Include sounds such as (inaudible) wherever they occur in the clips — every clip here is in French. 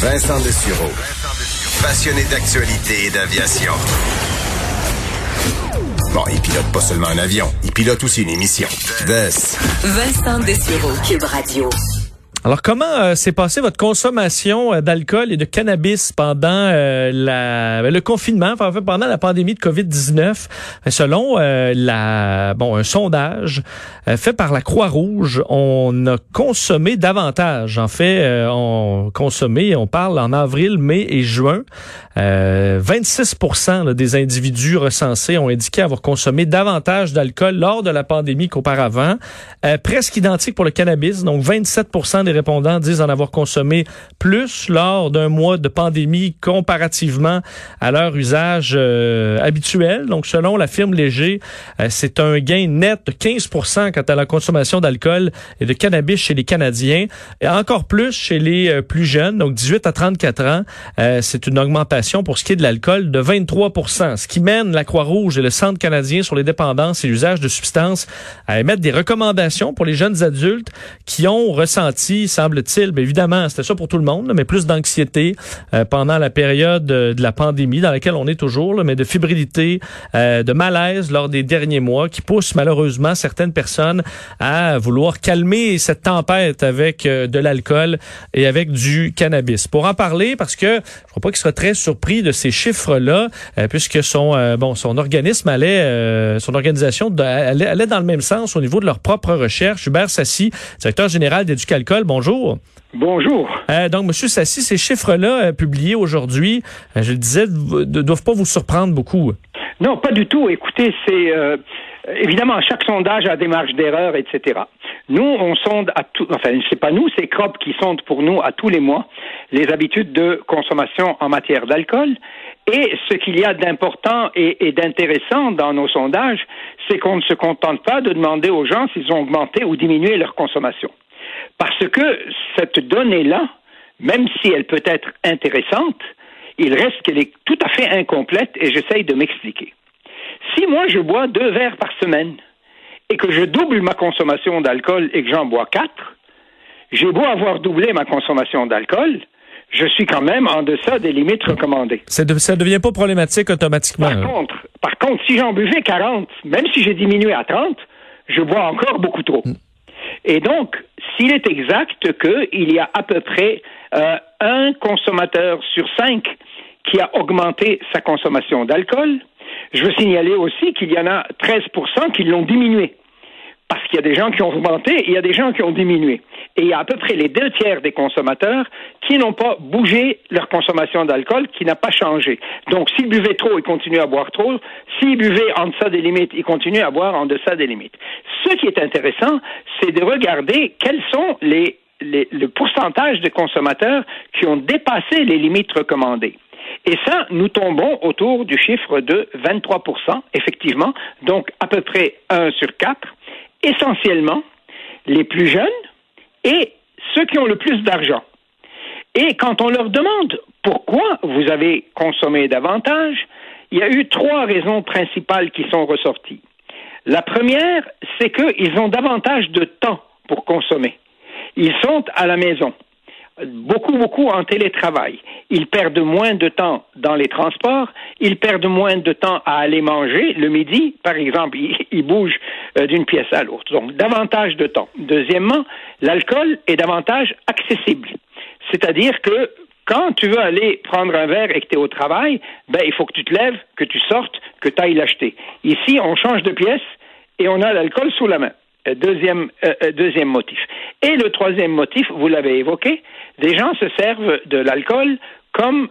Vincent Dessureau. Passionné d'actualité et d'aviation. Bon, il pilote pas seulement un avion, il pilote aussi une émission. Vincent Dessureau, Cube Radio. Alors, comment euh, s'est passée votre consommation euh, d'alcool et de cannabis pendant euh, la, ben, le confinement, enfin, pendant la pandémie de COVID-19? Selon la, bon, un sondage fait par la Croix-Rouge, on a consommé davantage. En fait, on consommé, on parle en avril, mai et juin. 26% des individus recensés ont indiqué avoir consommé davantage d'alcool lors de la pandémie qu'auparavant. presque identique pour le cannabis, donc 27% des répondants disent en avoir consommé plus lors d'un mois de pandémie comparativement à leur usage euh, habituel. Donc, selon la firme Léger, euh, c'est un gain net de 15% quant à la consommation d'alcool et de cannabis chez les Canadiens, et encore plus chez les euh, plus jeunes, donc 18 à 34 ans. c'est une augmentation pour ce qui est de l'alcool de 23% ce qui mène la Croix-Rouge et le Centre canadien sur les dépendances et l'usage de substances à émettre des recommandations pour les jeunes adultes qui ont ressenti semble-t-il, bien évidemment, c'était ça pour tout le monde, mais plus d'anxiété euh, pendant la période euh, de la pandémie dans laquelle on est toujours, mais de fébrilité, euh, de malaise lors des derniers mois qui pousse malheureusement certaines personnes à vouloir calmer cette tempête avec de l'alcool et avec du cannabis. Pour en parler, parce que je crois pas qu'il sera très surpris de ces chiffres-là, puisque son bon son organisme allait, son organisation allait, allait, dans le même sens au niveau de leur propre recherche. Hubert Sassi, directeur général d'Éducalcool, bonjour. Bonjour. Euh, donc, M. Sassi, ces chiffres-là euh, publiés aujourd'hui, euh, je le disais, ne doivent pas vous surprendre beaucoup. Non, pas du tout. Écoutez, c'est évidemment chaque sondage a des marges d'erreur, etc. Nous, on sonde à tout, enfin, c'est pas nous, c'est CROP qui sonde pour nous à tous les mois les habitudes de consommation en matière d'alcool. Et ce qu'il y a d'important et, et d'intéressant dans nos sondages, c'est qu'on ne se contente pas de demander aux gens s'ils ont augmenté ou diminué leur consommation. Parce que cette donnée-là, même si elle peut être intéressante, il reste qu'elle est tout à fait incomplète et j'essaye de m'expliquer. Si moi je bois deux verres par semaine et que je double ma consommation d'alcool et que j'en bois quatre, j'ai beau avoir doublé ma consommation d'alcool, je suis quand même en deçà des limites recommandées. Ça ne devient pas problématique automatiquement. Par contre, par contre, si j'en buvais 40, même si j'ai diminué à 30, je bois encore beaucoup trop. Mm. Et donc, s'il est exact qu'il y a à peu près euh, un consommateur sur cinq qui a augmenté sa consommation d'alcool, je veux signaler aussi qu'il y en a 13 qui l'ont diminué parce qu'il y a des gens qui ont augmenté et il y a des gens qui ont diminué. Et il y a à peu près les deux tiers des consommateurs qui n'ont pas bougé leur consommation d'alcool, qui n'a pas changé. Donc, s'ils buvaient trop, ils continuent à boire trop. S'ils buvaient en deçà des limites, ils continuent à boire en deçà des limites. Ce qui est intéressant, c'est de regarder quels sont le pourcentage de consommateurs qui ont dépassé les limites recommandées. Et ça, nous tombons autour du chiffre de 23% effectivement, donc à peu près 1 sur 4 essentiellement les plus jeunes et ceux qui ont le plus d'argent. Et quand on leur demande pourquoi vous avez consommé davantage, il y a eu trois raisons principales qui sont ressorties. La première, c'est qu'ils ont davantage de temps pour consommer. Ils sont à la maison beaucoup, beaucoup en télétravail. Ils perdent moins de temps dans les transports, ils perdent moins de temps à aller manger le midi, par exemple, (laughs) ils, bougent euh, d'une pièce à l'autre. Donc, davantage de temps. Deuxièmement, l'alcool est davantage accessible. C'est-à-dire que quand tu veux aller prendre un verre et que tu es au travail, ben, il faut que tu te lèves, que tu sortes, que tu ailles l'acheter. Ici, on change de pièce et on a l'alcool sous la main. Euh, deuxième, euh, euh, deuxième motif. Et le troisième motif, vous l'avez évoqué, des gens se servent de l'alcool comme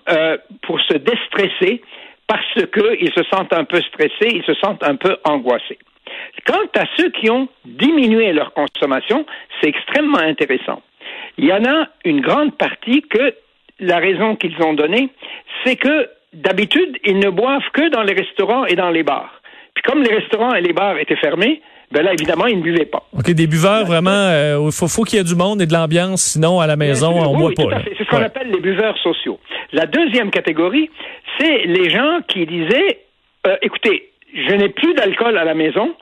pour se déstresser parce qu'ils se sentent un peu stressés, ils se sentent un peu angoissés. Quant à ceux qui ont diminué leur consommation, c'est extrêmement intéressant. Il y en a une grande partie que la raison qu'ils ont donnée, c'est que d'habitude, ils ne boivent que dans les restaurants et dans les bars. Puis comme les restaurants et les bars étaient fermés, ben là, évidemment, ils ne buvaient pas. OK, des buveurs, vraiment, il euh, faut, qu'il y ait du monde et de l'ambiance, sinon, à la maison, on ne boit pas. C'est ce qu'on appelle les buveurs sociaux. La deuxième catégorie, c'est les gens qui disaient, euh, écoutez, je n'ai plus d'alcool à la maison,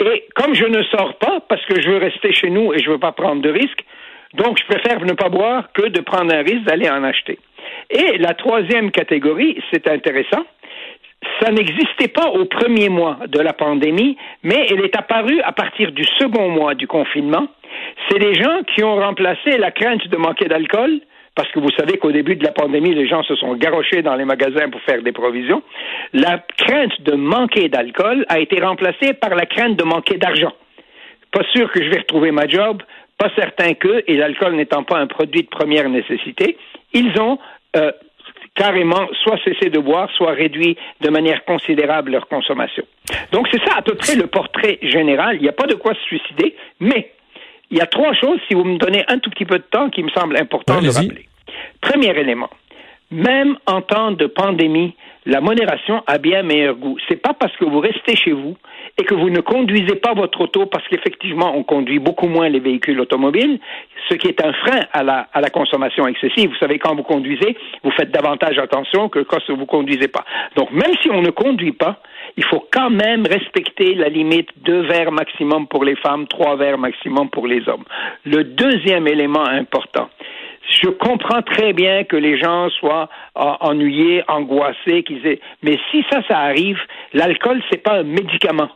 et comme je ne sors pas parce que je veux rester chez nous et je ne veux pas prendre de risques, Donc, je préfère ne pas boire que de prendre un risque d'aller en acheter. Et la troisième catégorie, c'est intéressant, ça n'existait pas au premier mois de la pandémie, mais elle est apparue à partir du second mois du confinement. C'est les gens qui ont remplacé la crainte de manquer d'alcool parce que vous savez qu'au début de la pandémie, les gens se sont garochés dans les magasins pour faire des provisions. La crainte de manquer d'alcool a été remplacée par la crainte de manquer d'argent. Pas sûr que je vais retrouver ma job, pas certain que, et l'alcool n'étant pas un produit de première nécessité, ils ont euh, carrément soit cessé de boire, soit réduit de manière considérable leur consommation. Donc c'est ça à peu près le portrait général. Il n'y a pas de quoi se suicider, mais il y a trois choses, si vous me donnez un tout petit peu de temps, qui me semblent importantes de rappeler. Premier élément, même en temps de pandémie, la modération a bien meilleur goût. C'est pas parce que vous restez chez vous et que vous ne conduisez pas votre auto parce qu'effectivement on conduit beaucoup moins les véhicules automobiles, ce qui est un frein à la, à la consommation excessive. Vous savez, quand vous conduisez, vous faites davantage attention que quand vous conduisez pas. Donc même si on ne conduit pas, il faut quand même respecter la limite deux verres maximum pour les femmes, trois verres maximum pour les hommes. Le deuxième élément important, je comprends très bien que les gens soient euh, ennuyés, angoissés, qu'ils aient... mais si ça, ça arrive, l'alcool, c'est pas un médicament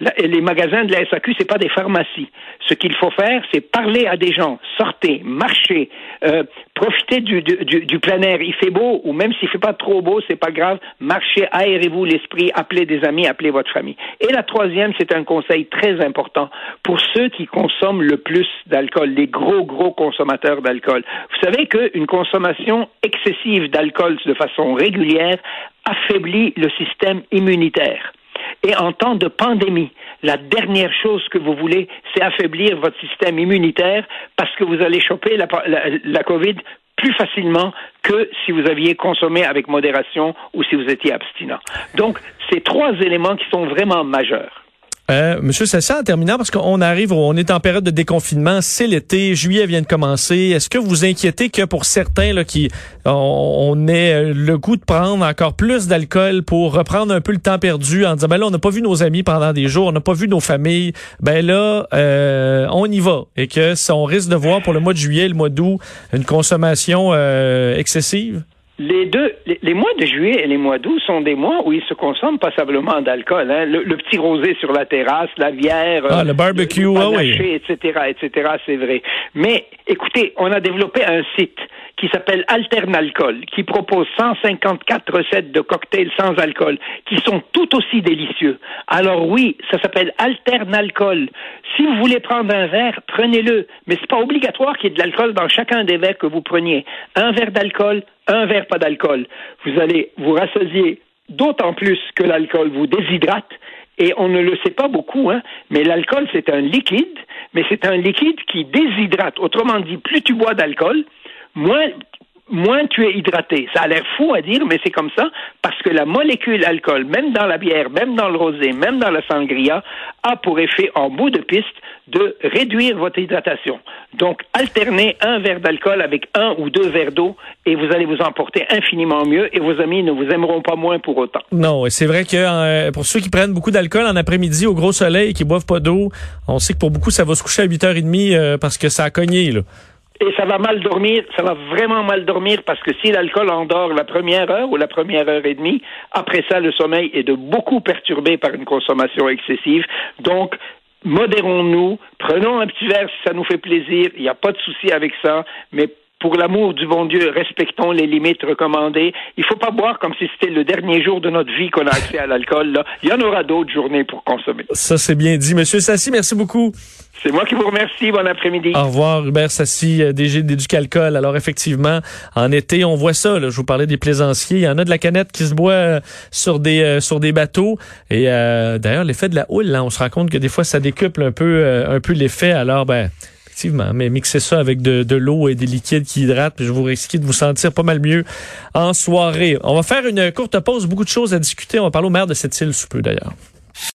les magasins de la SAQ, c'est pas des pharmacies. Ce qu'il faut faire, c'est parler à des gens, sortez, marchez, euh, profitez du, plein air. Il fait beau, ou même s'il fait pas trop beau, c'est pas grave. Marchez, aérez-vous l'esprit, appelez des amis, appelez votre famille. Et la troisième, c'est un conseil très important pour ceux qui consomment le plus d'alcool, les gros, gros consommateurs d'alcool. Vous savez qu'une consommation excessive d'alcool de façon régulière affaiblit le système immunitaire. Et en temps de pandémie, la dernière chose que vous voulez, c'est affaiblir votre système immunitaire parce que vous allez choper la, COVID plus facilement que si vous aviez consommé avec modération ou si vous étiez abstinent. Donc, ces trois éléments qui sont vraiment majeurs. Euh, Monsieur Sessa, en terminant, parce qu'on arrive, on est en période de déconfinement, c'est l'été, juillet vient de commencer. Est-ce que vous inquiétez que pour certains là, qui on, ait euh, le goût de prendre encore plus d'alcool pour reprendre un peu le temps perdu en disant ben là on n'a pas vu nos amis pendant des jours, on n'a pas vu nos familles, ben là euh, on y va et que ça, on risque de voir pour le mois de juillet, le mois d'août une consommation euh, excessive? Les deux, les, mois de juillet et les mois d'août sont des mois où il se consomme passablement d'alcool. Hein. Le, petit rosé sur la terrasse, la bière, ah, le barbecue, le, ah etc., etc. C'est vrai. Mais écoutez, on a développé un site qui s'appelle Alternalcool, qui propose 154 recettes de cocktails sans alcool, qui sont tout aussi délicieux. Alors oui, ça s'appelle Alternalcool. Si vous voulez prendre un verre, prenez-le, mais c'est pas obligatoire qu'il y ait de l'alcool dans chacun des verres que vous preniez. Un verre d'alcool, un verre pas d'alcool. Vous allez vous rassasier d'autant plus que l'alcool vous déshydrate et on ne le sait pas beaucoup, hein, mais l'alcool, c'est un liquide, mais c'est un liquide qui déshydrate. Autrement dit, plus tu bois d'alcool, moins moins tu es hydraté. Ça a l'air fou à dire, mais c'est comme ça, parce que la molécule alcool, même dans la bière, même dans le rosé, même dans la sangria, a pour effet, en bout de piste, de réduire votre hydratation. Donc, alternez un verre d'alcool avec un ou deux verres d'eau et vous allez vous emporter infiniment mieux et vos amis ne vous aimeront pas moins pour autant. Non, et c'est vrai que euh, pour ceux qui prennent beaucoup d'alcool en après-midi au gros soleil et qui boivent pas d'eau, on sait que pour beaucoup, ça va se coucher à 8h30 euh, parce que ça a cogné, là. Et ça va mal dormir, ça va vraiment mal dormir parce que si l'alcool endort la première heure ou la première heure et demie, après ça, le sommeil est de beaucoup perturbé par une consommation excessive. Donc, modérons-nous, prenons un petit verre si ça nous fait plaisir, il n'y a pas de souci avec ça, mais pour l'amour du bon Dieu, respectons les limites recommandées. Il faut pas boire comme si c'était le dernier jour de notre vie qu'on a accès à l'alcool. Là. Il y en aura d'autres journées pour consommer. Ça, c'est bien dit. Monsieur Sassi, merci beaucoup. C'est moi qui vous remercie. Bon après-midi. Au revoir, Hubert Sassi, euh, DG d'Éducalcool. Alors, effectivement, en été, on voit ça. Là. Je vous parlais des plaisanciers. Il y en a de la canette qui se boit euh, sur des euh, sur des bateaux. Et d'ailleurs, l'effet de la houle, là, on se rend compte que des fois, ça décuple un peu un peu l'effet. Alors, ben Effectivement, mais mixez ça avec de, l'eau et des liquides qui hydratent, puis je vous risque de vous sentir pas mal mieux en soirée. On va faire une courte pause, beaucoup de choses à discuter. On va parler au maire de cette île sous peu d'ailleurs.